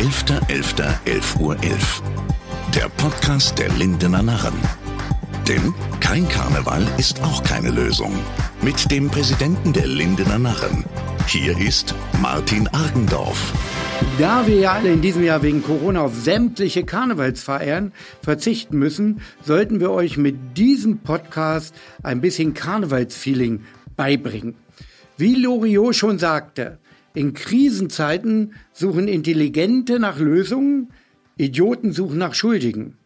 11.11.11 Uhr. 11. Der Podcast der Lindener Narren. Denn kein Karneval ist auch keine Lösung. Mit dem Präsidenten der Lindener Narren. Hier ist Martin Argendorf. Da wir ja alle in diesem Jahr wegen Corona auf sämtliche Karnevalsfeiern verzichten müssen, sollten wir euch mit diesem Podcast ein bisschen Karnevalsfeeling beibringen. Wie Loriot schon sagte, in Krisenzeiten suchen Intelligente nach Lösungen, Idioten suchen nach Schuldigen.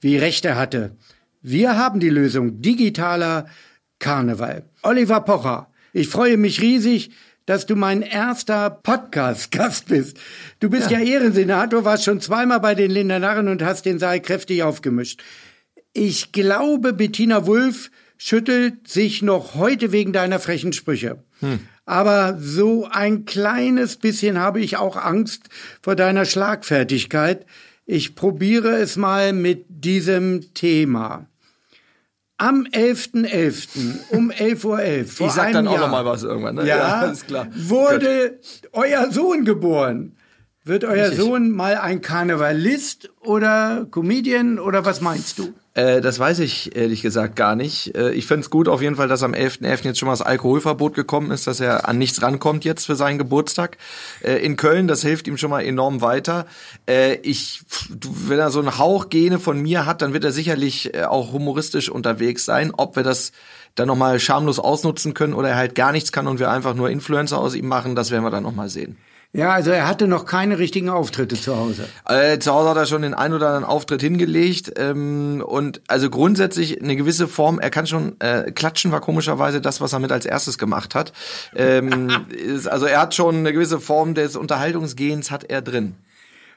Wie recht er hatte. Wir haben die Lösung digitaler Karneval. Oliver Pocher, ich freue mich riesig, dass du mein erster Podcast-Gast bist. Du bist ja. ja Ehrensenator, warst schon zweimal bei den Lindernarren und hast den Saal kräftig aufgemischt. Ich glaube, Bettina Wulff schüttelt sich noch heute wegen deiner frechen Sprüche. Hm. Aber so ein kleines bisschen habe ich auch Angst vor deiner Schlagfertigkeit. Ich probiere es mal mit diesem Thema. Am 11.11. .11. um 11.11 Uhr. .11, ich sag dann auch Jahr, noch mal was irgendwann. Ne? Ja, ja ist klar. wurde Gut. euer Sohn geboren. Wird euer Richtig. Sohn mal ein Karnevalist oder Comedian oder was meinst du? Äh, das weiß ich ehrlich gesagt gar nicht. Äh, ich finde es gut auf jeden Fall, dass am 11.11. .11. jetzt schon mal das Alkoholverbot gekommen ist, dass er an nichts rankommt jetzt für seinen Geburtstag. Äh, in Köln, das hilft ihm schon mal enorm weiter. Äh, ich, wenn er so einen Hauch Gene von mir hat, dann wird er sicherlich auch humoristisch unterwegs sein. Ob wir das dann nochmal schamlos ausnutzen können oder er halt gar nichts kann und wir einfach nur Influencer aus ihm machen, das werden wir dann nochmal sehen. Ja, also er hatte noch keine richtigen Auftritte zu Hause. Äh, zu Hause hat er schon den ein oder anderen Auftritt hingelegt ähm, und also grundsätzlich eine gewisse Form. Er kann schon äh, klatschen, war komischerweise das, was er mit als erstes gemacht hat. Ähm, ist, also er hat schon eine gewisse Form des Unterhaltungsgehens hat er drin.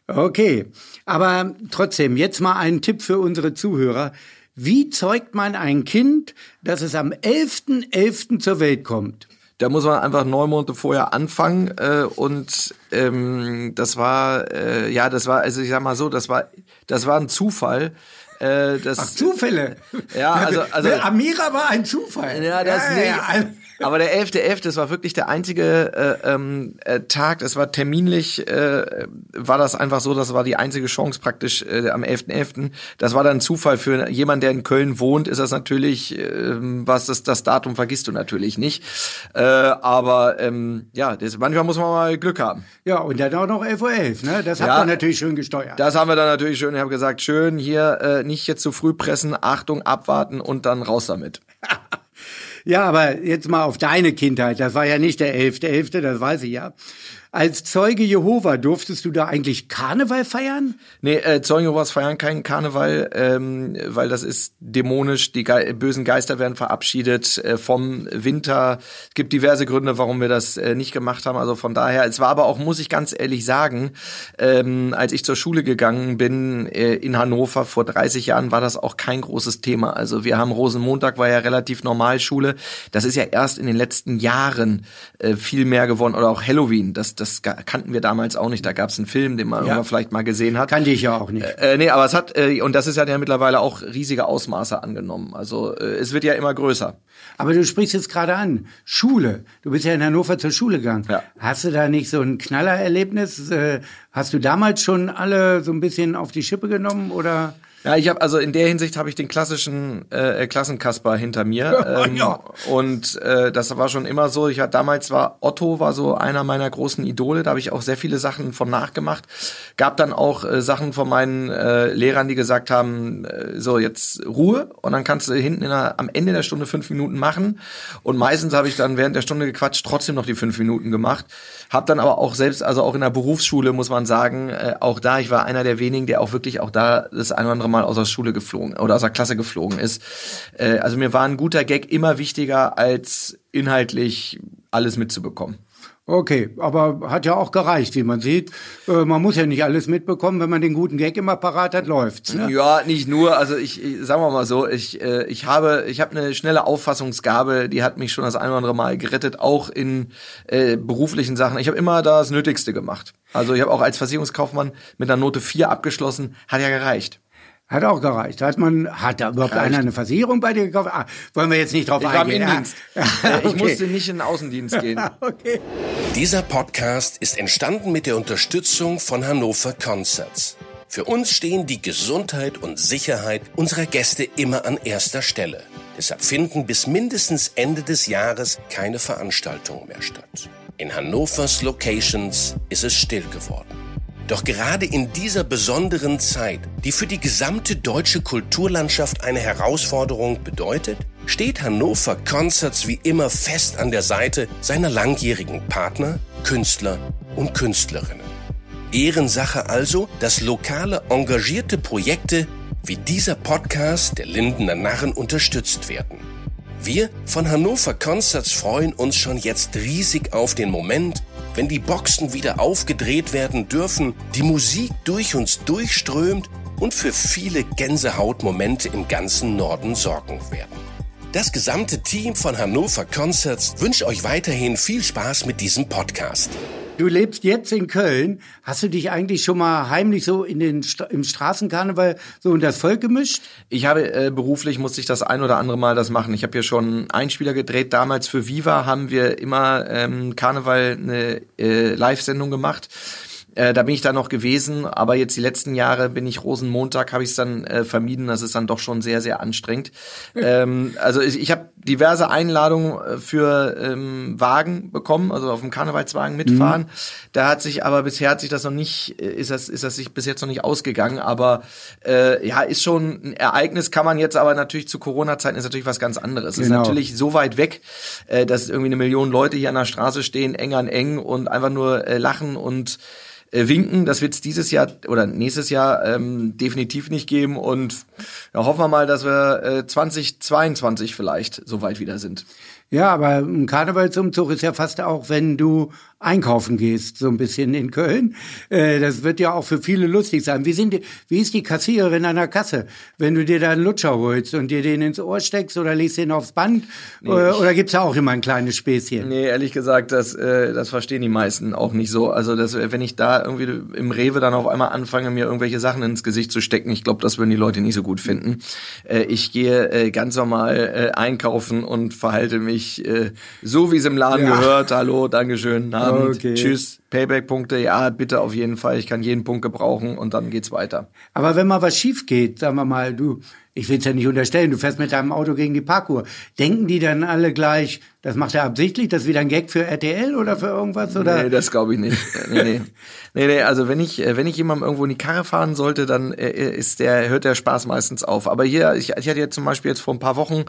Okay, aber trotzdem jetzt mal einen Tipp für unsere Zuhörer. Wie zeugt man ein Kind, dass es am 11.11. .11. zur Welt kommt? Da muss man einfach neun Monate vorher anfangen äh, und ähm, das war äh, ja das war also ich sag mal so das war das war ein Zufall. Äh, das, Ach, Zufälle. Ja, also, also Amira war ein Zufall. Ja, das ja, nicht. Ja. Aber der 11.11., .11., das war wirklich der einzige äh, ähm, äh, Tag, das war terminlich, äh, war das einfach so, das war die einzige Chance praktisch äh, am 11.11. .11. Das war dann Zufall für jemand, der in Köln wohnt, ist das natürlich, äh, was das, das Datum vergisst du natürlich nicht. Äh, aber ähm, ja, das, manchmal muss man mal Glück haben. Ja, und dann auch noch 11.11 Uhr, .11, ne? Das ja, habt ihr natürlich schön gesteuert. Das haben wir dann natürlich schön, ich habe gesagt, schön hier äh, nicht jetzt zu früh pressen, Achtung, abwarten und dann raus damit. Ja, aber jetzt mal auf deine Kindheit. Das war ja nicht der elfte, elfte, das weiß ich ja. Als Zeuge Jehova durftest du da eigentlich Karneval feiern? Nee, äh, Zeugen Jehovas feiern keinen Karneval, ähm, weil das ist dämonisch. Die Ge bösen Geister werden verabschiedet äh, vom Winter. Es gibt diverse Gründe, warum wir das äh, nicht gemacht haben. Also von daher, es war aber auch, muss ich ganz ehrlich sagen, ähm, als ich zur Schule gegangen bin äh, in Hannover vor 30 Jahren, war das auch kein großes Thema. Also wir haben Rosenmontag war ja relativ Normalschule. Das ist ja erst in den letzten Jahren äh, viel mehr geworden oder auch Halloween. Das das kannten wir damals auch nicht. Da gab es einen Film, den man ja. vielleicht mal gesehen hat. Kannte ich ja auch nicht. Äh, äh, nee, aber es hat, äh, und das ist ja mittlerweile auch riesige Ausmaße angenommen. Also äh, es wird ja immer größer. Aber du sprichst jetzt gerade an, Schule. Du bist ja in Hannover zur Schule gegangen. Ja. Hast du da nicht so ein Knallererlebnis? Äh, hast du damals schon alle so ein bisschen auf die Schippe genommen oder? Ja, ich habe also in der Hinsicht habe ich den klassischen äh, Klassenkasper hinter mir ähm, ja. und äh, das war schon immer so. Ich hatte damals war Otto war so einer meiner großen Idole. Da habe ich auch sehr viele Sachen von nachgemacht. Gab dann auch äh, Sachen von meinen äh, Lehrern, die gesagt haben, äh, so jetzt Ruhe und dann kannst du hinten in der, am Ende der Stunde fünf Minuten machen. Und meistens habe ich dann während der Stunde gequatscht trotzdem noch die fünf Minuten gemacht. Hab dann aber auch selbst, also auch in der Berufsschule muss man sagen, äh, auch da, ich war einer der wenigen, der auch wirklich auch da das ein oder andere Mal aus der Schule geflogen oder aus der Klasse geflogen ist. Äh, also mir war ein guter Gag immer wichtiger als inhaltlich alles mitzubekommen. Okay, aber hat ja auch gereicht, wie man sieht. Äh, man muss ja nicht alles mitbekommen, wenn man den guten Gag immer parat hat, läuft's. Ne? Ja, nicht nur. Also ich, ich sagen wir mal so, ich, äh, ich habe, ich habe eine schnelle Auffassungsgabe, die hat mich schon das ein oder andere Mal gerettet, auch in äh, beruflichen Sachen. Ich habe immer das Nötigste gemacht. Also ich habe auch als Versicherungskaufmann mit einer Note 4 abgeschlossen, hat ja gereicht. Hat auch gereicht. Hat man, hat da überhaupt Reicht. einer eine Versicherung bei dir gekauft? Ah, wollen wir jetzt nicht drauf ich eingehen? Ich war im Innendienst. okay. Ich musste nicht in den Außendienst gehen. okay. Dieser Podcast ist entstanden mit der Unterstützung von Hannover Concerts. Für uns stehen die Gesundheit und Sicherheit unserer Gäste immer an erster Stelle. Deshalb finden bis mindestens Ende des Jahres keine Veranstaltungen mehr statt. In Hannovers Locations ist es still geworden. Doch gerade in dieser besonderen Zeit, die für die gesamte deutsche Kulturlandschaft eine Herausforderung bedeutet, steht Hannover Concerts wie immer fest an der Seite seiner langjährigen Partner, Künstler und Künstlerinnen. Ehrensache also, dass lokale engagierte Projekte wie dieser Podcast der Lindener Narren unterstützt werden. Wir von Hannover Concerts freuen uns schon jetzt riesig auf den Moment, wenn die Boxen wieder aufgedreht werden dürfen, die Musik durch uns durchströmt und für viele Gänsehautmomente im ganzen Norden sorgen werden. Das gesamte Team von Hannover Concerts wünscht euch weiterhin viel Spaß mit diesem Podcast. Du lebst jetzt in Köln. Hast du dich eigentlich schon mal heimlich so in den im Straßenkarneval so unter das Volk gemischt? Ich habe äh, beruflich musste ich das ein oder andere Mal das machen. Ich habe hier schon Einspieler gedreht. Damals für Viva haben wir immer ähm, Karneval eine äh, Live-Sendung gemacht. Äh, da bin ich dann noch gewesen, aber jetzt die letzten Jahre bin ich Rosenmontag, habe ich es dann äh, vermieden. Das ist dann doch schon sehr, sehr anstrengend. ähm, also ich, ich habe diverse Einladungen äh, für ähm, Wagen bekommen, also auf dem Karnevalswagen mitfahren. Mhm. Da hat sich aber bisher hat sich das noch nicht, äh, ist das, ist das sich bis jetzt noch nicht ausgegangen. Aber äh, ja, ist schon ein Ereignis, kann man jetzt aber natürlich zu Corona-Zeiten ist natürlich was ganz anderes. Genau. Ist natürlich so weit weg, äh, dass irgendwie eine Million Leute hier an der Straße stehen, eng an eng und einfach nur äh, lachen und äh, winken. Das wird es dieses Jahr oder nächstes Jahr ähm, definitiv nicht geben. Und ja, hoffen wir mal, dass wir äh, 2022 vielleicht so weit wieder sind. Ja, aber ein Karnevalsumzug ist ja fast auch, wenn du einkaufen gehst, so ein bisschen in Köln. Äh, das wird ja auch für viele lustig sein. Wie, sind die, wie ist die Kassiererin an der Kasse, wenn du dir da einen Lutscher holst und dir den ins Ohr steckst oder legst den aufs Band? Nee, oder oder gibt's da auch immer ein kleines Späßchen? Nee, ehrlich gesagt, das, äh, das verstehen die meisten auch nicht so. Also das, wenn ich da irgendwie im Rewe dann auf einmal anfange, mir irgendwelche Sachen ins Gesicht zu stecken, ich glaube, das würden die Leute nicht so gut finden. Äh, ich gehe äh, ganz normal äh, einkaufen und verhalte mich äh, so, wie es im Laden ja. gehört. Hallo, Dankeschön. Na, Abend. Okay. Tschüss. Payback-Punkte, ja, bitte auf jeden Fall. Ich kann jeden Punkt gebrauchen und dann geht's weiter. Aber wenn mal was schief geht, sagen wir mal, du, ich will's ja nicht unterstellen, du fährst mit deinem Auto gegen die Parkour. Denken die dann alle gleich, das macht er absichtlich, das ist wieder ein Gag für RTL oder für irgendwas? Oder? Nee, das glaube ich nicht. nee, nee. nee, nee, also wenn ich, wenn ich jemandem irgendwo in die Karre fahren sollte, dann äh, ist der, hört der Spaß meistens auf. Aber hier, ich, ich hatte jetzt zum Beispiel jetzt vor ein paar Wochen,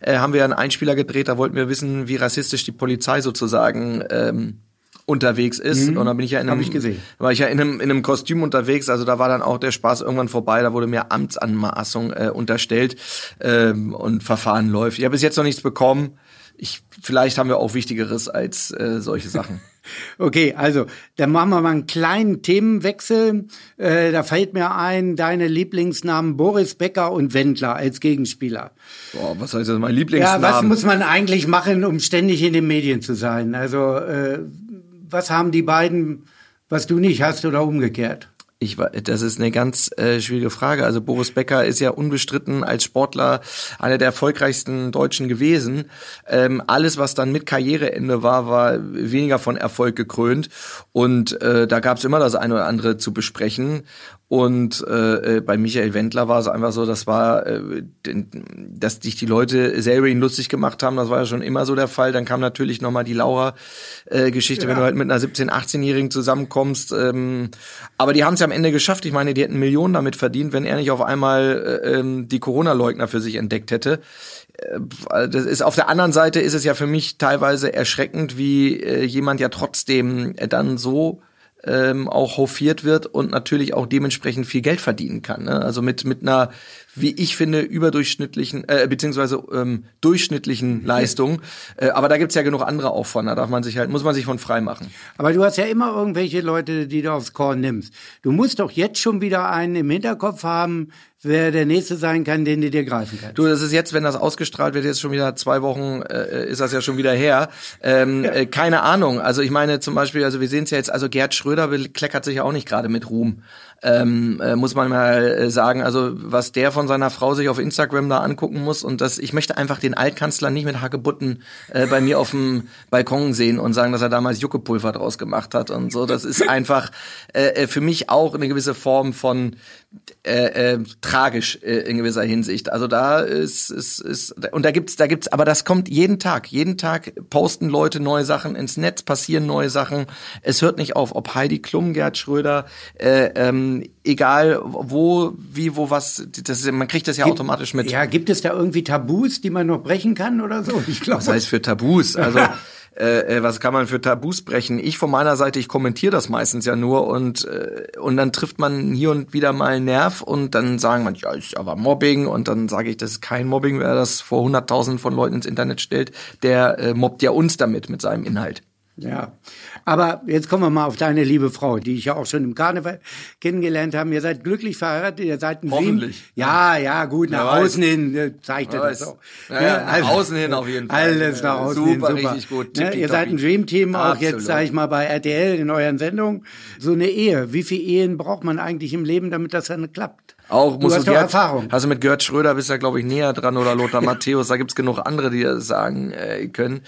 äh, haben wir einen Einspieler gedreht, da wollten wir wissen, wie rassistisch die Polizei sozusagen ähm, unterwegs ist. Mhm. Und dann bin ich ja in einem, ich gesehen. war ich ja in einem, in einem Kostüm unterwegs. Also da war dann auch der Spaß irgendwann vorbei. Da wurde mir Amtsanmaßung äh, unterstellt ähm, und Verfahren läuft. Ich habe bis jetzt noch nichts bekommen. Ich, vielleicht haben wir auch Wichtigeres als äh, solche Sachen. Okay, also dann machen wir mal einen kleinen Themenwechsel. Äh, da fällt mir ein, deine Lieblingsnamen Boris Becker und Wendler als Gegenspieler. Boah, was heißt das, mein Lieblingsnamen? Ja, was muss man eigentlich machen, um ständig in den Medien zu sein? Also äh, was haben die beiden, was du nicht hast oder umgekehrt? Ich, das ist eine ganz äh, schwierige Frage. Also Boris Becker ist ja unbestritten als Sportler einer der erfolgreichsten Deutschen gewesen. Ähm, alles, was dann mit Karriereende war, war weniger von Erfolg gekrönt. Und äh, da gab es immer das eine oder andere zu besprechen. Und äh, äh, bei Michael Wendler war es einfach so, das war, äh, dass sich die Leute selber ihn lustig gemacht haben, das war ja schon immer so der Fall. Dann kam natürlich nochmal die Laura-Geschichte, äh, ja. wenn du halt mit einer 17-, 18-Jährigen zusammenkommst. Ähm, aber die haben es ja am Ende geschafft. Ich meine, die hätten Millionen damit verdient, wenn er nicht auf einmal äh, ähm, die Corona-Leugner für sich entdeckt hätte. Äh, das ist auf der anderen Seite ist es ja für mich teilweise erschreckend, wie äh, jemand ja trotzdem äh, dann so ähm, auch hofiert wird und natürlich auch dementsprechend viel Geld verdienen kann. Ne? Also mit mit einer, wie ich finde, überdurchschnittlichen äh, beziehungsweise ähm, durchschnittlichen Leistung. Äh, aber da gibt's ja genug andere auch von. Da darf man sich halt, muss man sich von frei machen. Aber du hast ja immer irgendwelche Leute, die du aufs Korn nimmst. Du musst doch jetzt schon wieder einen im Hinterkopf haben, wer der nächste sein kann, den du dir greifen kannst. Du, das ist jetzt, wenn das ausgestrahlt wird, jetzt schon wieder zwei Wochen, äh, ist das ja schon wieder her. Ähm, ja. äh, keine Ahnung. Also ich meine zum Beispiel, also wir sehen es ja jetzt, also Gerd Schröder kleckert sich ja auch nicht gerade mit Ruhm. Ähm, äh, muss man mal äh, sagen. Also was der von seiner Frau sich auf Instagram da angucken muss und das, ich möchte einfach den Altkanzler nicht mit Hagebutten äh, bei mir auf dem Balkon sehen und sagen, dass er damals Juckepulver draus gemacht hat und so. Das ist einfach äh, äh für mich auch eine gewisse Form von äh, äh, tragisch äh, in gewisser Hinsicht. Also da ist, ist, ist und da gibt's, da gibt's, aber das kommt jeden Tag. Jeden Tag posten Leute neue Sachen ins Netz, passieren neue Sachen. Es hört nicht auf, ob Heidi Klum, Gerd Schröder, äh, ähm, egal wo, wie, wo, was. Das, man kriegt das ja gibt, automatisch mit. Ja, gibt es da irgendwie Tabus, die man noch brechen kann oder so? Ich glaube. Was heißt für Tabus? Also Äh, äh, was kann man für Tabus brechen? Ich von meiner Seite, ich kommentiere das meistens ja nur und äh, und dann trifft man hier und wieder mal einen Nerv und dann sagen man, ja, ist aber Mobbing und dann sage ich, das ist kein Mobbing, wer das vor hunderttausend von Leuten ins Internet stellt, der äh, mobbt ja uns damit mit seinem Inhalt. Ja, aber jetzt kommen wir mal auf deine liebe Frau, die ich ja auch schon im Karneval kennengelernt habe. Ihr seid glücklich verheiratet, ihr seid ein Hoffentlich. Ja, ja, gut, nach ja, außen hin äh, zeigt er das auch. Ja, ja, nach also, außen hin auf jeden Fall. Alles nach außen super, hin, super. richtig gut. Ne? Ihr seid ein Dream-Team, auch jetzt, sage ich mal, bei RTL in euren Sendungen. So eine Ehe, wie viele Ehen braucht man eigentlich im Leben, damit das dann klappt? Auch du hast du Gerd, Erfahrung. Also mit Gerd Schröder bist du ja, glaube ich, näher dran oder Lothar Matthäus. Da gibt's genug andere, die das sagen äh, können.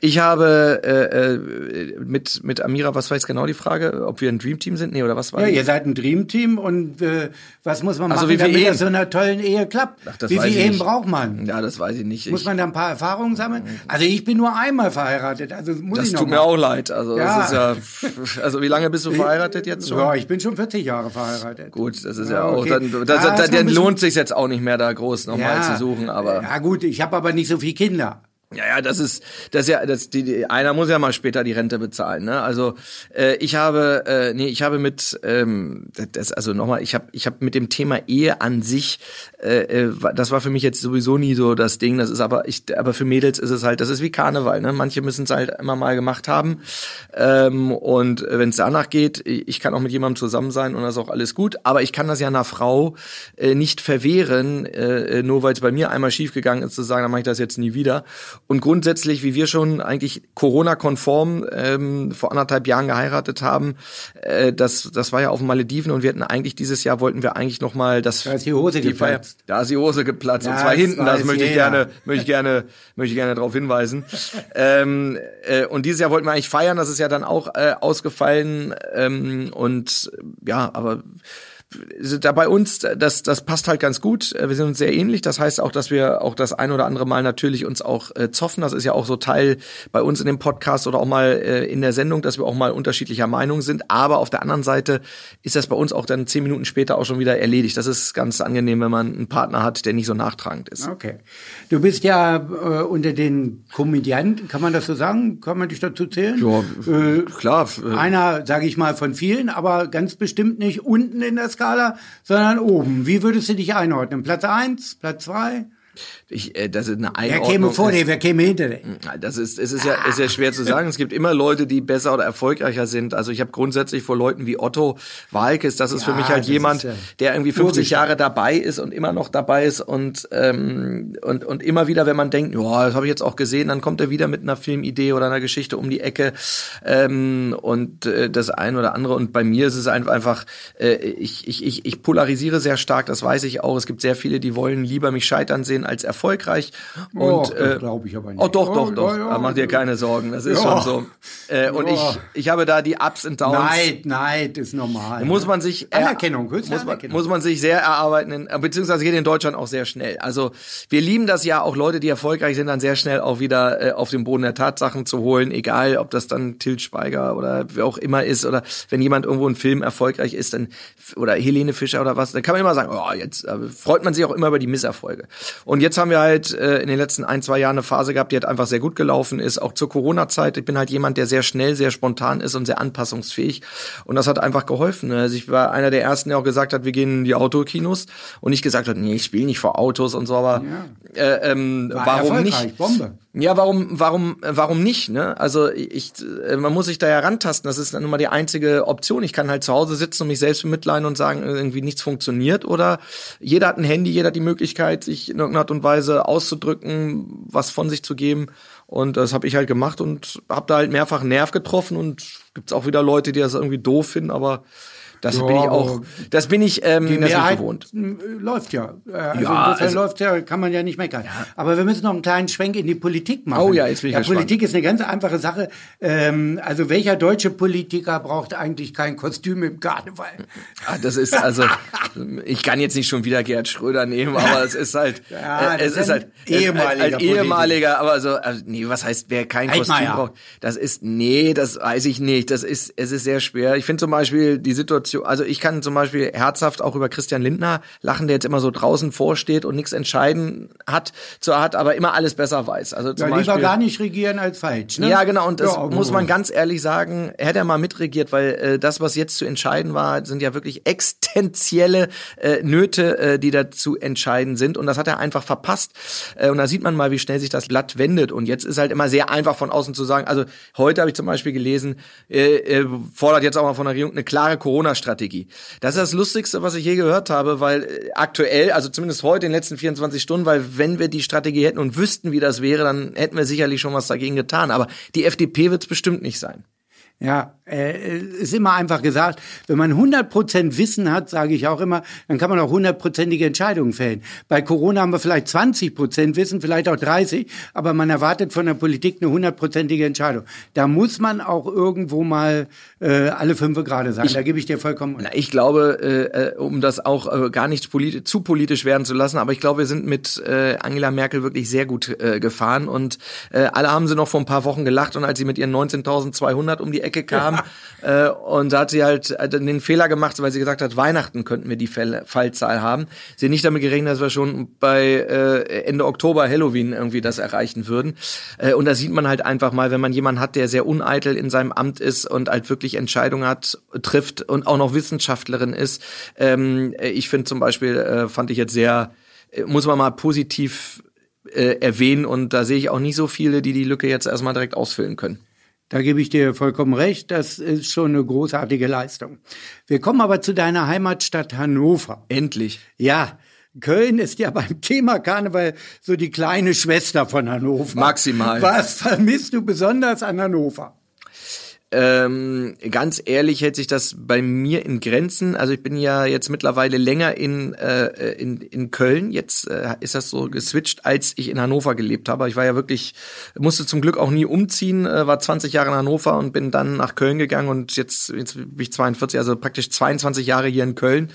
Ich habe äh, äh, mit mit Amira, was war jetzt genau die Frage, ob wir ein Dreamteam sind? Nee, oder was war Ja, die? ihr seid ein Dreamteam und äh, was muss man also machen, damit Ehen? das so einer tollen Ehe klappt? Ach, das wie viele Ehen nicht. braucht man? Ja, das weiß ich nicht. Muss ich, man da ein paar Erfahrungen sammeln? Also ich bin nur einmal verheiratet, also muss das ich noch tut mal. mir auch leid. Also Ja. das ist ja, also wie lange bist du verheiratet jetzt schon? Ja, ich bin schon 40 Jahre verheiratet. Gut, das ist ja, Ja, auch, okay. dann, Da ein dann bisschen- lohnt sich jetzt auch nicht mehr da groß nochmal zu suchen, aber. Ja gut, ich habe aber nicht so viele Kinder. Ja, ja, das ist, das ist ja, das, die, die, einer muss ja mal später die Rente bezahlen, ne? Also äh, ich habe, äh, nee, ich habe mit, ähm, das, also nochmal, ich habe, ich habe mit dem Thema Ehe an sich, äh, äh, das war für mich jetzt sowieso nie so das Ding. Das ist aber, ich, aber für Mädels ist es halt, das ist wie Karneval, ne? Manche müssen es halt immer mal gemacht haben. Ähm, und wenn es danach geht, ich kann auch mit jemandem zusammen sein und das ist auch alles gut. Aber ich kann das ja einer Frau äh, nicht verwehren, äh, nur weil es bei mir einmal schiefgegangen ist, zu sagen, dann mache ich das jetzt nie wieder. Und grundsätzlich, wie wir schon eigentlich Corona-konform ähm, vor anderthalb Jahren geheiratet haben, äh, das, das war ja auf den Malediven und wir hatten eigentlich dieses Jahr wollten wir eigentlich noch mal das Da ist die Hose die Feier- geplatzt. Da ist die Hose geplatzt. Ja, und zwar hinten, das möchte ich jeder. gerne, möchte ich gerne, möchte ich gerne darauf hinweisen. ähm, äh, und dieses Jahr wollten wir eigentlich feiern, das ist ja dann auch äh, ausgefallen. Ähm, und ja, aber da bei uns, das, das passt halt ganz gut. Äh, Wir sind uns sehr ähnlich. Das heißt auch, dass wir auch das ein oder andere Mal natürlich uns auch äh, zoffen. Das ist ja auch so Teil bei uns in dem Podcast oder auch mal äh, in der Sendung, dass wir auch mal unterschiedlicher Meinung sind. Aber auf der anderen Seite ist das bei uns auch dann zehn Minuten später auch schon wieder erledigt. Das ist ganz angenehm, wenn man einen Partner hat, der nicht so nachtragend ist. Okay. Du bist ja äh, unter den Komödianten, kann man das so sagen? Kann man dich dazu zählen? Ja, Äh, klar. äh, einer, sage ich mal, von vielen, aber ganz bestimmt nicht unten in der Skala, sondern oben. Wie würdest du dich einordnen? Platz eins, Platz zwei? Ich, äh, das ist eine Wer Einordnung. käme vor dir, wer käme hinter dir? Ja, Das ist, es ist ja, ist ja schwer zu sagen. Es gibt immer Leute, die besser oder erfolgreicher sind. Also ich habe grundsätzlich vor Leuten wie Otto Walkes, das ist für Ja, mich halt jemand, ja der irgendwie 50 logisch. Jahre dabei ist und immer noch dabei ist und ähm, und und immer wieder, wenn man denkt, ja, das habe ich jetzt auch gesehen, dann kommt er wieder mit einer Filmidee oder einer Geschichte um die Ecke ähm, und äh, das ein oder andere. Und bei mir ist es einfach, einfach äh, ich, ich ich ich polarisiere sehr stark. Das weiß ich auch. Es gibt sehr viele, die wollen lieber mich scheitern sehen als erfolgreich. Und das äh, glaub ich aber nicht. Oh, doch, doch, Oh, doch. ja, ja. Mach dir keine Sorgen. Das ist Ja. schon so. Äh, und ich, ich habe da die Ups und Downs. Neid, Neid ist normal. Muss man sich Anerkennung, muss man, Anerkennung. muss man sich sehr erarbeiten, in, äh, beziehungsweise geht in Deutschland auch sehr schnell. Also wir lieben das ja auch Leute, die erfolgreich sind, dann sehr schnell auch wieder äh, auf den Boden der Tatsachen zu holen, egal ob das dann Til Schweiger oder wer auch immer ist oder wenn jemand irgendwo ein Film erfolgreich ist, dann oder Helene Fischer oder was, dann kann man immer sagen, oh, jetzt äh, freut man sich auch immer über die Misserfolge. Und jetzt haben wir halt äh, in den letzten ein, zwei Jahren eine Phase gehabt, die halt einfach sehr gut gelaufen ist, auch zur Corona-Zeit. Ich bin halt jemand, der sehr schnell, sehr spontan ist und sehr anpassungsfähig. Und das hat einfach geholfen. Also ich war einer der ersten, der auch gesagt hat, wir gehen in die Autokinos und nicht gesagt hat, nee, ich spiele nicht vor Autos und so, aber äh, ähm, War warum nicht? Bombe. Ja, warum, warum, warum nicht? Ne? Also ich, äh, man muss sich da ja rantasten. Das ist dann immer die einzige Option. Ich kann halt zu Hause sitzen und mich selbst bemitleiden und sagen, irgendwie nichts funktioniert. Oder jeder hat ein Handy, jeder hat die Möglichkeit, sich in irgendeiner Art und Weise auszudrücken, was von sich zu geben. Und das habe ich halt gemacht und habe da halt mehrfach Nerv getroffen. Und gibt's auch wieder Leute, die das irgendwie doof finden, aber Das ja, bin ich auch, das bin ich ähm, die Mehrheit gewohnt. Läuft ja. Äh, also ja, insofern also, läuft ja, kann man ja nicht meckern. Ja. Aber wir müssen noch einen kleinen Schwenk in die Politik machen. Oh ja, jetzt bin ich ja, Politik ist eine ganz einfache Sache. Ähm, also welcher deutsche Politiker braucht eigentlich kein Kostüm im Karneval? Ah, das ist also, ich kann jetzt nicht schon wieder Gerhard Schröder nehmen, aber es ist halt, ja, äh, es ist halt ehemaliger, äh, ehemaliger, aber so, also, nee, was heißt, wer kein Kostüm braucht? Das ist, nee, das weiß ich nicht. Das ist, es ist sehr schwer. Ich finde zum Beispiel die Situation, also ich kann zum Beispiel herzhaft auch über Christian Lindner lachen, der jetzt immer so draußen vorsteht und nichts entscheiden hat, zur hat, aber immer alles besser weiß. Also zum ja, lieber Beispiel, gar nicht regieren als falsch. Ne? Ja, genau. Und das ja, muss man ganz ehrlich sagen, hätte er mal mitregiert, weil äh, das, was jetzt zu entscheiden war, sind ja wirklich existenzielle äh, Nöte, äh, die da zu entscheiden sind. Und das hat er einfach verpasst. Äh, und da sieht man mal, wie schnell sich das Blatt wendet. Und jetzt ist halt immer sehr einfach von außen zu sagen, also heute habe ich zum Beispiel gelesen, äh, äh, fordert jetzt auch mal von der Regierung eine klare Corona-Strategie. Das ist das Lustigste, was ich je gehört habe, weil äh, aktuell, also zumindest heute in den letzten 24 Stunden, weil wenn wir die Strategie hätten und wüssten, wie das wäre, dann hätten wir sicherlich schon was dagegen getan. Aber die FDP wird es bestimmt nicht sein. Ja, äh, ist immer einfach gesagt, wenn man 100% Wissen hat, sage ich auch immer, dann kann man auch hundertprozentige Entscheidungen fällen. Bei Corona haben wir vielleicht 20% Wissen, vielleicht auch 30, aber man erwartet von der Politik eine hundertprozentige Entscheidung. Da muss man auch irgendwo mal äh, alle fünf gerade sagen. Ich, da gebe ich dir vollkommen recht. Ich glaube, äh, äh, um das auch äh, gar nicht politi zu politisch werden zu lassen, aber ich glaube, wir sind mit äh, Angela Merkel wirklich sehr gut äh, gefahren und äh, alle haben sie noch vor ein paar Wochen gelacht und als sie mit ihren 19.200 um die Ecke kam äh, und da hat sie halt äh, den Fehler gemacht, weil sie gesagt hat, Weihnachten könnten wir die Fall Fallzahl haben. Sie hat nicht damit gerechnet, dass wir schon bei äh, Ende Oktober Halloween irgendwie das erreichen würden. Äh, und da sieht man halt einfach mal, wenn man jemanden hat, der sehr uneitel in seinem Amt ist und halt wirklich Entscheidungen hat, trifft und auch noch Wissenschaftlerin ist. Ähm, ich finde zum Beispiel, äh, fand ich jetzt sehr, äh, muss man mal positiv äh, erwähnen und da sehe ich auch nicht so viele, die die Lücke jetzt erstmal direkt ausfüllen können. Da gebe ich dir vollkommen recht. Das ist schon eine großartige Leistung. Wir kommen aber zu deiner Heimatstadt Hannover. Endlich. Ja. Köln ist ja beim Thema Karneval so die kleine Schwester von Hannover. Maximal. Was vermisst du besonders an Hannover? Ähm, ganz ehrlich hält sich das bei mir in Grenzen. Also ich bin ja jetzt mittlerweile länger in, äh, in, in Köln. Jetzt äh, ist das so geswitcht, als ich in Hannover gelebt habe. Ich war ja wirklich, musste zum Glück auch nie umziehen, äh, war 20 Jahre in Hannover und bin dann nach Köln gegangen und jetzt, jetzt bin ich 42, also praktisch 22 Jahre hier in Köln.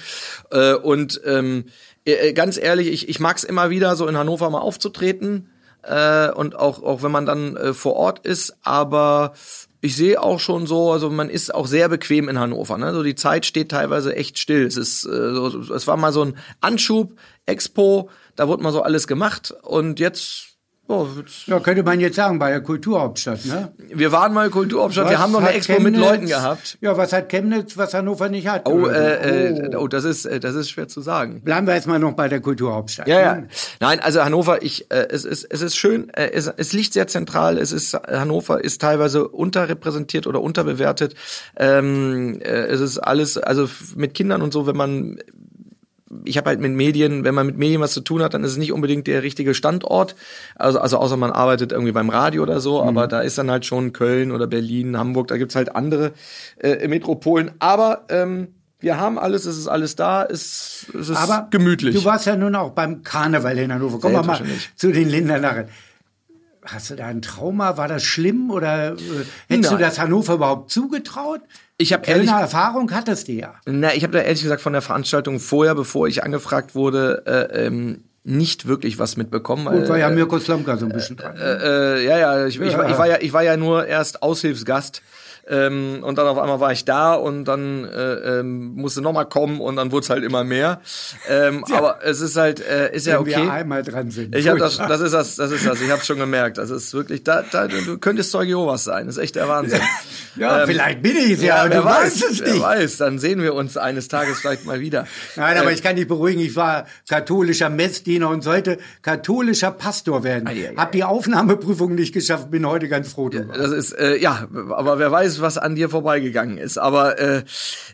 Äh, und ähm, äh, ganz ehrlich, ich, ich mag es immer wieder, so in Hannover mal aufzutreten. Äh, und auch, auch wenn man dann äh, vor Ort ist, aber ich sehe auch schon so, also man ist auch sehr bequem in Hannover. Ne? So die Zeit steht teilweise echt still. Es ist, äh, so, es war mal so ein Anschub, Expo, da wurde mal so alles gemacht und jetzt Oh, ja, könnte man jetzt sagen, bei der Kulturhauptstadt, ne? Wir waren mal Kulturhauptstadt, was wir haben noch eine Expo Chemnitz, mit Leuten gehabt. Ja, was hat Chemnitz, was Hannover nicht hat? Oh, äh, äh, oh. oh das ist, äh, das ist schwer zu sagen. Bleiben wir erstmal noch bei der Kulturhauptstadt. Ja, ja. Ne? Nein, also Hannover, ich, äh, es ist, es ist schön, äh, es, es liegt sehr zentral, es ist, Hannover ist teilweise unterrepräsentiert oder unterbewertet. Ähm, äh, es ist alles, also mit Kindern und so, wenn man ich habe halt mit Medien, wenn man mit Medien was zu tun hat, dann ist es nicht unbedingt der richtige Standort. Also, also außer man arbeitet irgendwie beim Radio oder so, mhm. aber da ist dann halt schon Köln oder Berlin, Hamburg, da gibt's halt andere äh, Metropolen. Aber ähm, wir haben alles, es ist alles da, es, es ist aber gemütlich. Du warst ja nun auch beim Karneval in Hannover. Kommen wir mal zu den Lindernarren. Hast du da ein Trauma? War das schlimm oder äh, hättest Nein. du das Hannover überhaupt zugetraut? Ich habe ehrlich Erfahrung hattest du ja. Na, ich habe da ehrlich gesagt von der Veranstaltung vorher, bevor ich angefragt wurde, äh, ähm, nicht wirklich was mitbekommen. Gut, war ja äh, Mirko Slomka so ein bisschen dran. Äh, äh, ja, ja ich, ja. Ich, ich, war ja, ich war ja nur erst Aushilfsgast. Ähm, und dann auf einmal war ich da und dann äh, ähm, musste nochmal kommen und dann wurde es halt immer mehr. Ähm, ja. Aber es ist halt, äh, ist Wenn ja okay. Wenn wir einmal dran sind. Ich hab das, das ist das, das ist das. Ich habe schon gemerkt. Das ist wirklich, da, da, du könntest Zeuge Jehovas sein. Das ist echt der Wahnsinn. Ja, ähm, vielleicht bin ich es ja, ja wer weiß, es nicht. Wer weiß, dann sehen wir uns eines Tages vielleicht mal wieder. Nein, aber ähm, ich kann dich beruhigen. Ich war katholischer Messdiener und sollte katholischer Pastor werden. Ah, ja, hab die Aufnahmeprüfung nicht geschafft, bin heute ganz froh drüber. Das ist, äh, ja, aber wer weiß, alles, was an dir vorbeigegangen ist. Aber äh,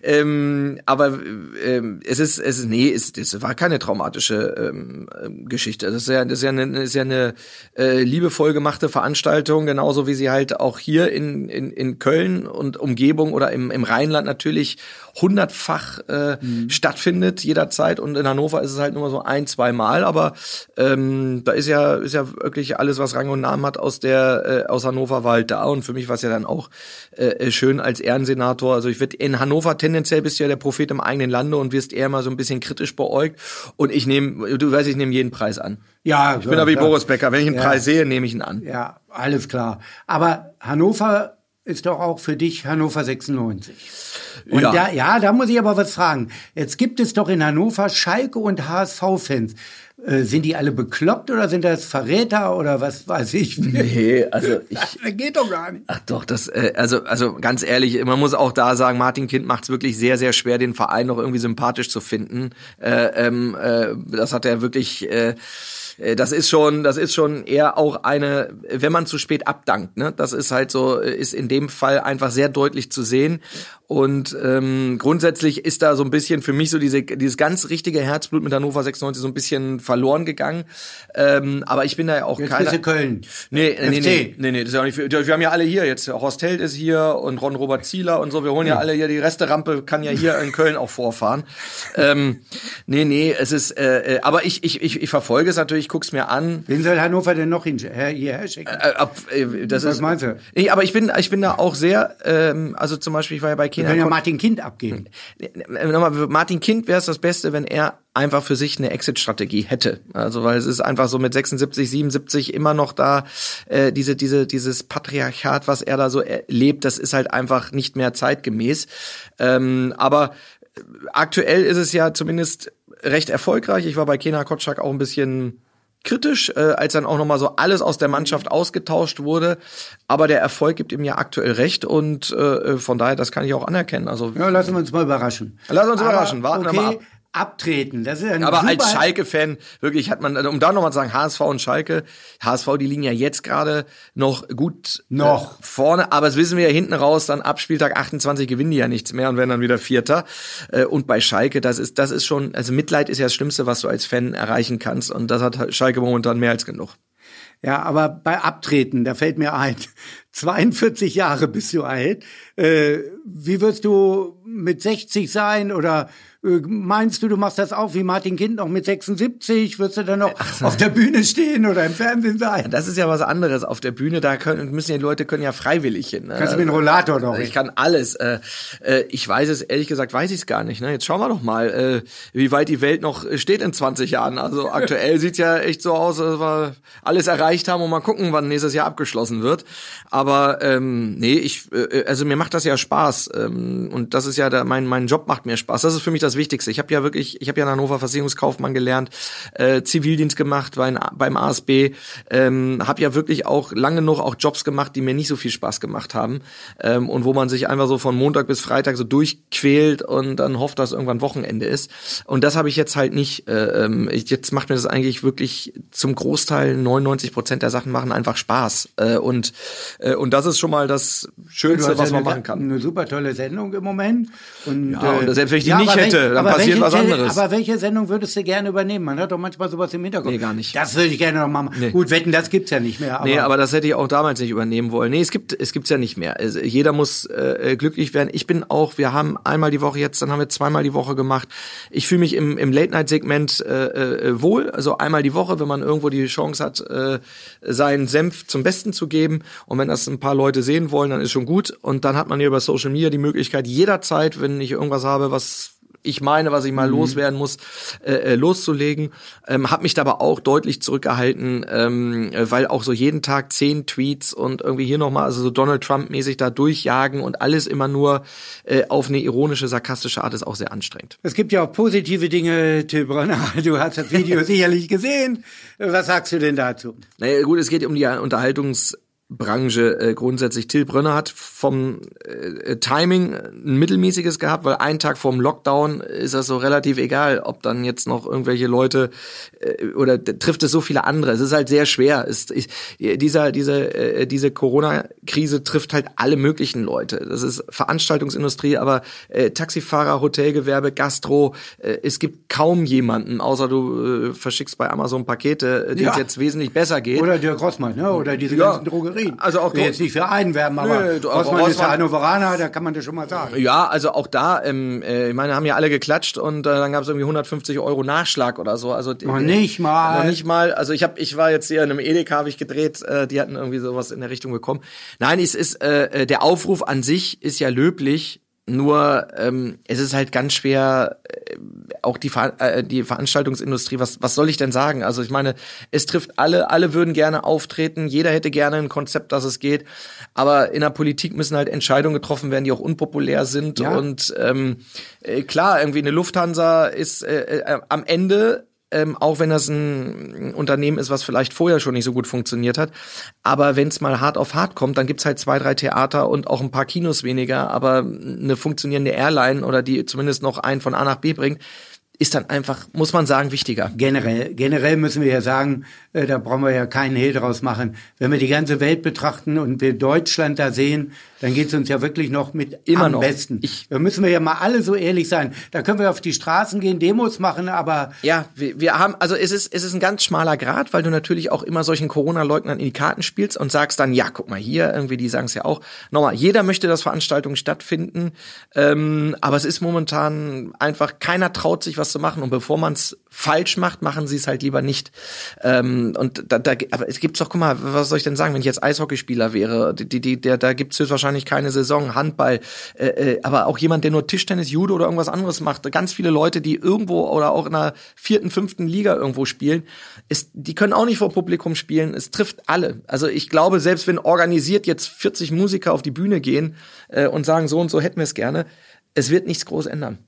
ähm, aber äh, es ist es ist nee, es, es war keine traumatische ähm, Geschichte. Das ist ja das ist ja eine, ist ja eine äh, liebevoll gemachte Veranstaltung, genauso wie sie halt auch hier in in, in Köln und Umgebung oder im im Rheinland natürlich hundertfach äh, mhm. stattfindet jederzeit und in Hannover ist es halt nur so ein, zwei Mal, aber ähm, da ist ja ist ja wirklich alles, was Rang und Namen hat aus der äh, aus Hannover war halt da und für mich war es ja dann auch äh, schön als Ehrensenator. Also ich werde in Hannover tendenziell bist du ja der Prophet im eigenen Lande und wirst eher mal so ein bisschen kritisch beäugt und ich nehme, du weißt, ich nehme jeden Preis an. Ja, ich bin da wie Boris Becker. Wenn ich einen ja. Preis sehe, nehme ich ihn an. Ja, alles klar. Aber Hannover ist doch auch für dich Hannover 96. Und ja. da, ja, da muss ich aber was fragen. Jetzt gibt es doch in Hannover Schalke und HSV-Fans. Äh, sind die alle bekloppt oder sind das Verräter oder was weiß ich? Nee, also ich. Das geht doch gar nicht. Ach doch, das, äh, also, also ganz ehrlich, man muss auch da sagen, Martin Kind macht es wirklich sehr, sehr schwer, den Verein noch irgendwie sympathisch zu finden. Äh, ähm, äh, das hat er wirklich. Äh, äh, das ist schon, das ist schon eher auch eine, wenn man zu spät abdankt, ne? Das ist halt so, äh, ist in dem Fall einfach sehr deutlich zu sehen. Und ähm, grundsätzlich ist da so ein bisschen für mich so diese, dieses ganz richtige Herzblut mit Hannover 96 so ein bisschen verloren gegangen. Ähm, aber ich bin da ja auch Jetzt keiner. Bist du Köln. Nee, nee, nee, nee, nee, das ist ja auch nicht. Wir haben ja alle hier jetzt. Horst Held ist hier und Ron Robert Zieler und so. Wir holen ja, ja alle hier die Resterampe kann ja hier in Köln auch vorfahren. ähm, nee, nee, es ist. Äh, äh aber ich, ich, ich, ich verfolge es natürlich. Ich guck's mir an. Wen soll Hannover denn noch hierher schicken? Äh, ab, äh, das Was ist, meinst du? Nee, aber ich bin, ich bin da auch sehr. Ähm, also zum Beispiel, ich war ja bei Kinder. Wir können ja Martin Kind abgeben. Nochmal, Martin Kind wäre es das Beste, wenn er einfach für sich eine Exit-Strategie hätte. Also weil es ist einfach so mit 76, 77 immer noch da äh, diese diese dieses Patriarchat, was er da so erlebt, das ist halt einfach nicht mehr zeitgemäß. Ähm, aber aktuell ist es ja zumindest recht erfolgreich. Ich war bei Kena Kotschak auch ein bisschen kritisch, äh, als dann auch nochmal so alles aus der Mannschaft ausgetauscht wurde. Aber der Erfolg gibt ihm ja aktuell recht und äh, von daher, das kann ich auch anerkennen. Also ja, lassen wir uns mal überraschen. Lassen wir uns Aber, überraschen. Warten okay. wir mal ab abtreten. Das ist ein Aber als Schalke-Fan, wirklich hat man, um da nochmal zu sagen, HSV und Schalke, HSV, die liegen ja jetzt gerade noch gut äh, noch vorne, aber das wissen wir ja hinten raus, dann ab Spieltag 28 gewinnen die ja nichts mehr und werden dann wieder Vierter. Äh, und bei Schalke, das ist, das ist schon, also Mitleid ist ja das Schlimmste, was du als Fan erreichen kannst und das hat Schalke momentan mehr als genug. Ja, aber bei Abtreten, da fällt mir ein, 42 Jahre bist du alt. Äh, wie wirst du mit 60 sein oder meinst du, du machst das auch wie Martin Kind noch mit 76? Wirst du dann noch so. auf der Bühne stehen oder im Fernsehen sein? Das ist ja was anderes. Auf der Bühne, da können, müssen ja die Leute können ja freiwillig hin. Ne? Kannst du mit dem Rollator noch? Ich kann alles. Äh, äh, ich weiß es, ehrlich gesagt, weiß ich es gar nicht. Ne? Jetzt schauen wir doch mal, wie weit die Welt noch steht in 20 Jahren. Also aktuell sieht ja echt so aus, dass wir alles erreicht haben und mal gucken, wann nächstes Jahr abgeschlossen wird. Aber ähm, nee, ich, also mir macht das ja Spaß. Ähm, und das ist ja der, mein, mein Job macht mir Spaß. Das ist für mich das das Wichtigste. Ich habe ja wirklich, ich habe ja in Hannover Versicherungskaufmann gelernt, äh, Zivildienst gemacht bei, beim ASB, ähm, habe ja wirklich auch lange noch auch Jobs gemacht, die mir nicht so viel Spaß gemacht haben ähm, und wo man sich einfach so von Montag bis Freitag so durchquält und dann hofft, dass irgendwann Wochenende ist. Und das habe ich jetzt halt nicht. Äh, ähm, jetzt macht mir das eigentlich wirklich zum Großteil 99 Prozent der Sachen machen einfach Spaß äh, und äh, und das ist schon mal das Schönste, was man eine, machen kann. Eine super tolle Sendung im Moment und ja, und selbst wenn ich die ja, nicht hätte, dann aber passiert was anderes. Aber welche Sendung würdest du gerne übernehmen? Man hat doch manchmal sowas im Hinterkopf. Nee, gar nicht. Das würde ich gerne noch machen. Nee. Gut, wetten, das gibt's ja nicht mehr. Aber nee, aber das hätte ich auch damals nicht übernehmen wollen. Nee, es gibt es gibt's ja nicht mehr. Also, jeder muss äh, glücklich werden. Ich bin auch, wir haben einmal die Woche jetzt, dann haben wir zweimal die Woche gemacht. Ich fühle mich im, im Late-Night-Segment äh, äh, wohl. Also einmal die Woche, wenn man irgendwo die Chance hat, äh, seinen Senf zum Besten zu geben. Und wenn das ein paar Leute sehen wollen, dann ist schon gut. Und dann hat man hier über Social Media die Möglichkeit, jederzeit, wenn ich irgendwas habe, was ich meine, was ich mal mhm. loswerden muss, äh, äh, loszulegen. Ähm, habe mich dabei auch deutlich zurückgehalten, ähm, weil auch so jeden Tag zehn Tweets und irgendwie hier nochmal, also so Donald Trump-mäßig da durchjagen und alles immer nur äh, auf eine ironische, sarkastische Art ist auch sehr anstrengend. Es gibt ja auch positive Dinge, Till Brönner. Du hast das Video sicherlich gesehen. Was sagst du denn dazu? Naja, gut, es geht um die Unterhaltungs- Branche äh, grundsätzlich. Till Brönner hat vom äh, Timing ein mittelmäßiges gehabt, weil einen Tag vorm Lockdown ist das so relativ egal, ob dann jetzt noch irgendwelche Leute äh, oder trifft es so viele andere. Es ist halt sehr schwer. Es, ist, dieser, diese, äh, diese Corona-Krise trifft halt alle möglichen Leute. Das ist Veranstaltungsindustrie, aber äh, Taxifahrer, Hotelgewerbe, Gastro. Äh, es gibt kaum jemanden, außer du äh, verschickst bei Amazon Pakete, äh, die ja. es jetzt wesentlich besser geht. Oder der Grossmann, ne? oder diese ja. ganzen Drogerien. Drogerien. Also auch jetzt nicht für einen werben, aber Nö, Rossmann, Rossmann ist der Hannoveraner, da kann man das schon mal sagen. Ja, also auch da, ähm, äh, ich meine, haben ja alle geklatscht und äh, dann gab es irgendwie 150 Euro Nachschlag oder so. Also noch nicht mal. Noch nicht mal. Also ich habe, ich war jetzt hier in einem Edeka, habe ich gedreht, äh, die hatten irgendwie sowas in der Richtung bekommen. Nein, es ist äh, äh der Aufruf an sich ist ja löblich. Nur ähm, es ist halt ganz schwer, äh, auch die, Ver äh, die Veranstaltungsindustrie, was, was soll ich denn sagen? Also ich meine, es trifft alle, alle würden gerne auftreten, jeder hätte gerne ein Konzept, dass es geht, aber in der Politik müssen halt Entscheidungen getroffen werden, die auch unpopulär sind. Ja. Und ähm, äh, klar, irgendwie eine Lufthansa ist äh, äh, am Ende ähm, auch wenn das ein Unternehmen ist, was vielleicht vorher schon nicht so gut funktioniert hat. Aber wenn es mal hart auf hart kommt, dann gibt's halt zwei, drei Theater und auch ein paar Kinos weniger, aber eine funktionierende Airline oder die zumindest noch einen von A nach B bringt, ist dann einfach, muss man sagen, wichtiger. Generell, generell müssen wir ja sagen, äh, da brauchen wir ja keinen Hehl draus machen. Wenn wir die ganze Welt betrachten und wir Deutschland da sehen, dann geht's uns ja wirklich noch mit Immer am noch. besten. Ich, da müssen wir ja mal alle so ehrlich sein. Da können wir auf die Straßen gehen, Demos machen, aber ja, wir, wir haben, also es ist es ist ein ganz schmaler Grad, weil du natürlich auch immer solchen Corona-Leugnern in die Karten spielst und sagst dann, ja, guck mal hier, irgendwie die sagen es ja auch. Nochmal, jeder möchte, dass Veranstaltungen stattfinden, ähm, aber es ist momentan einfach keiner traut sich was zu machen und bevor man es falsch macht, machen sie es halt lieber nicht. Ähm, und da, da, aber es gibt's doch, guck mal, was soll ich denn sagen, wenn ich jetzt Eishockeyspieler wäre, die, die, der, da gibt's höchstwahrscheinlich keine Saison, Handball, äh, äh, aber auch jemand, der nur Tischtennis, Judo oder irgendwas anderes macht, ganz viele Leute, die irgendwo oder auch in einer vierten, fünften Liga irgendwo spielen, ist, die können auch nicht vor Publikum spielen. Es trifft alle. Also ich glaube, selbst wenn organisiert jetzt 40 Musiker auf die Bühne gehen äh, und sagen, so und so hätten wir es gerne, es wird nichts groß ändern.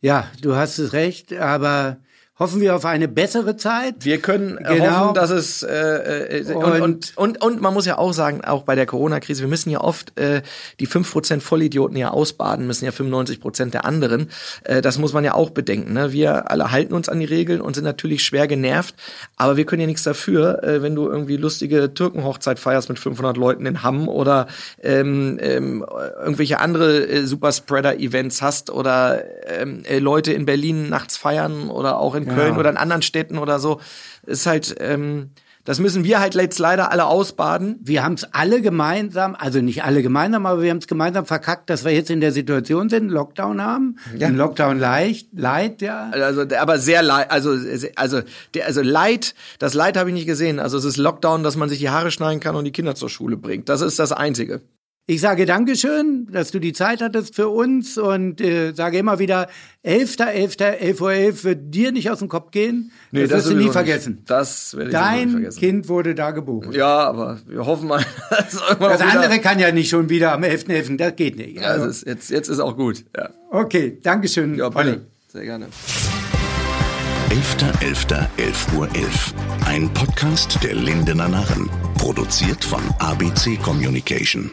Ja, du hast es recht, aber hoffen wir auf eine bessere Zeit. Wir können äh, genau. hoffen, dass es äh, äh, und, und, und, und man muss ja auch sagen, auch bei der Corona-Krise, wir müssen ja oft äh, die fünf Prozent Vollidioten ja ausbaden, müssen ja 95 Prozent der anderen. Äh, das muss man ja auch bedenken. Ne? Wir alle halten uns an die Regeln und sind natürlich schwer genervt, aber wir können ja nichts dafür, äh, wenn du irgendwie lustige Türkenhochzeit feierst mit 500 Leuten in Hamm oder ähm, ähm, irgendwelche andere äh, Superspreader-Events hast oder ähm, äh, Leute in Berlin nachts feiern oder auch in Köln oder in anderen Städten oder so. Ist halt, ähm, das müssen wir halt jetzt leider alle ausbaden. Wir haben es alle gemeinsam, also nicht alle gemeinsam, aber wir haben es gemeinsam verkackt, dass wir jetzt in der Situation sind, Lockdown haben. Ja. Ein Lockdown leicht, leid, ja. Also, aber sehr leid, also, also, der, also leid, das Leid habe ich nicht gesehen. Also es ist Lockdown, dass man sich die Haare schneiden kann und die Kinder zur Schule bringt. Das ist das Einzige. Ich sage Dankeschön, dass du die Zeit hattest für uns und äh, sage immer wieder, 11.11., 11 Uhr 11 wird dir nicht aus dem Kopf gehen. Nee, das, das wirst du nie vergessen. Nicht. Das werde ich Dein nie vergessen. Kind wurde da geboren. Ja, aber wir hoffen mal. das andere kann ja nicht schon wieder am 11.11., .11., das geht nicht. Also. Ja, ist, jetzt, jetzt ist auch gut. Ja. Okay, Dankeschön, ja, Olli. Sehr gerne. 11.11. 11 Uhr 11. Ein Podcast der Lindener Narren. Produziert von ABC Communication.